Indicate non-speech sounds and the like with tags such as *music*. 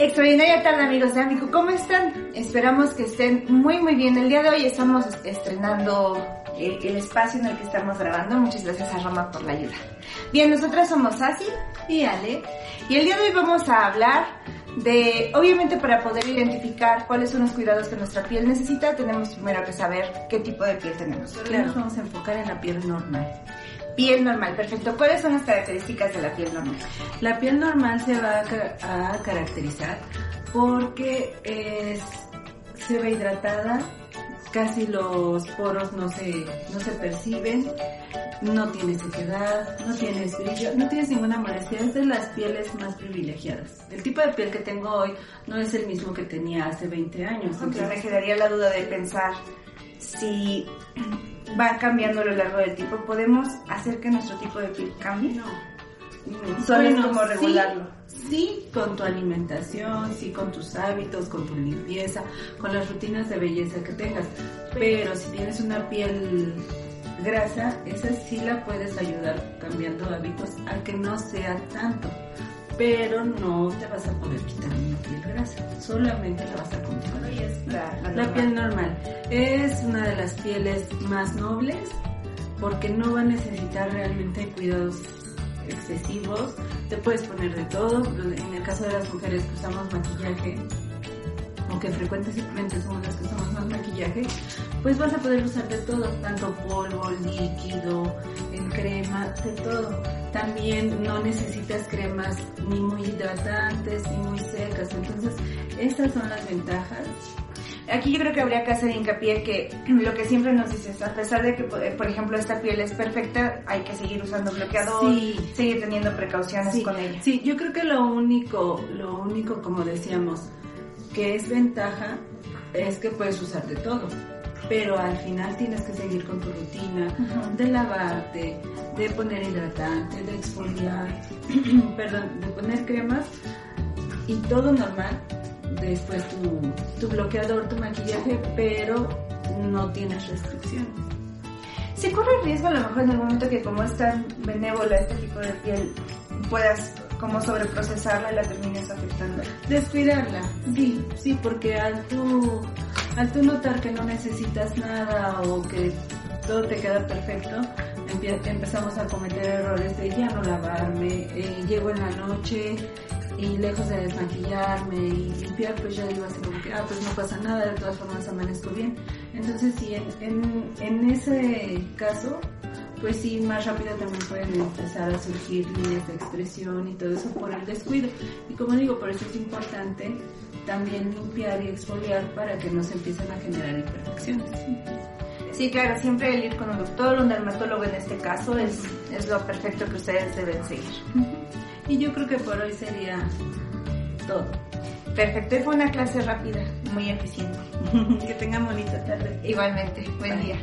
Extraordinaria tarde amigos de Amico, ¿cómo están? Esperamos que estén muy muy bien. El día de hoy estamos estrenando el, el espacio en el que estamos grabando. Muchas gracias a Roma por la ayuda. Bien, nosotras somos Asi y Ale y el día de hoy vamos a hablar de, obviamente para poder identificar cuáles son los cuidados que nuestra piel necesita, tenemos primero que saber qué tipo de piel tenemos. Claro. Nos vamos a enfocar en la piel normal. Piel normal, perfecto. ¿Cuáles son las características de la piel normal? La piel normal se va a, a caracterizar porque es, se ve hidratada, casi los poros no se, no se perciben, no tienes sequedad, no tienes brillo, no tienes ninguna molestia, es de las pieles más privilegiadas. El tipo de piel que tengo hoy no es el mismo que tenía hace 20 años. Aunque entonces- me quedaría la duda de pensar si va cambiando a lo largo del tiempo. ¿Podemos hacer que nuestro tipo de piel cambie? No. Solo es Bueno, como sí, regularlo. Sí, con tu alimentación, sí, con tus hábitos, con tu limpieza, con las rutinas de belleza que tengas. Pero si tienes una piel grasa, esa sí la puedes ayudar cambiando hábitos a que no sea tanto. Pero no te vas a poder quitar una piel grasa, solamente la vas a controlar. Y es la, la La normal. piel normal es una de las pieles más nobles porque no va a necesitar realmente cuidados excesivos. Te puedes poner de todo. En el caso de las mujeres que usamos maquillaje, aunque frecuentemente somos las que usamos más maquillaje, pues vas a poder usar de todo, tanto polvo, líquido, en crema, de todo. También no necesitas cremas ni muy hidratantes ni muy secas. Entonces, esas son las ventajas Aquí yo creo que habría que hacer hincapié que *clears throat* lo que siempre nos dices, a pesar de que, por por ejemplo, esta piel es perfecta, hay que seguir usando bloqueador, Sí. seguir teniendo precauciones Sí, con ella. sí, yo creo que lo único, lo único, como decíamos, que es ventaja es que puedes usar de todo. Pero al final tienes que seguir con tu rutina Ujú. de lavarte, de poner hidratante, de exfoliar, *clears throat* perdón, de poner cremas y todo normal. Después tu, tu bloqueador, tu maquillaje, pero no tienes restricciones. Si corre el riesgo a lo mejor en el momento que como es tan benévola este tipo de piel, puedas como sobreprocesarla y la termines afectando. Descuidarla, sí, sí, porque al tú, al tú notar que no necesitas nada o que todo te queda perfecto, empezamos a cometer errores de ya no lavarme, eh, llego en la noche y lejos de desmaquillarme y limpiar, pues ya digo así como que, ah, pues no pasa nada, de todas formas amanezco bien. Entonces, sí, en, en, en ese caso, pues sí, más rápido también pueden empezar a surgir líneas de expresión y todo eso por el descuido. Y como digo, por eso es importante también limpiar y exfoliar para que no se empiecen a generar imperfecciones. Sí, claro, siempre el ir con un doctor, un dermatólogo en este caso, es, es lo perfecto que ustedes deben seguir. Y yo creo que por hoy sería todo. Perfecto, y fue una clase rápida, muy eficiente. *laughs* que tengan bonita tarde. Igualmente, buen Bye. día.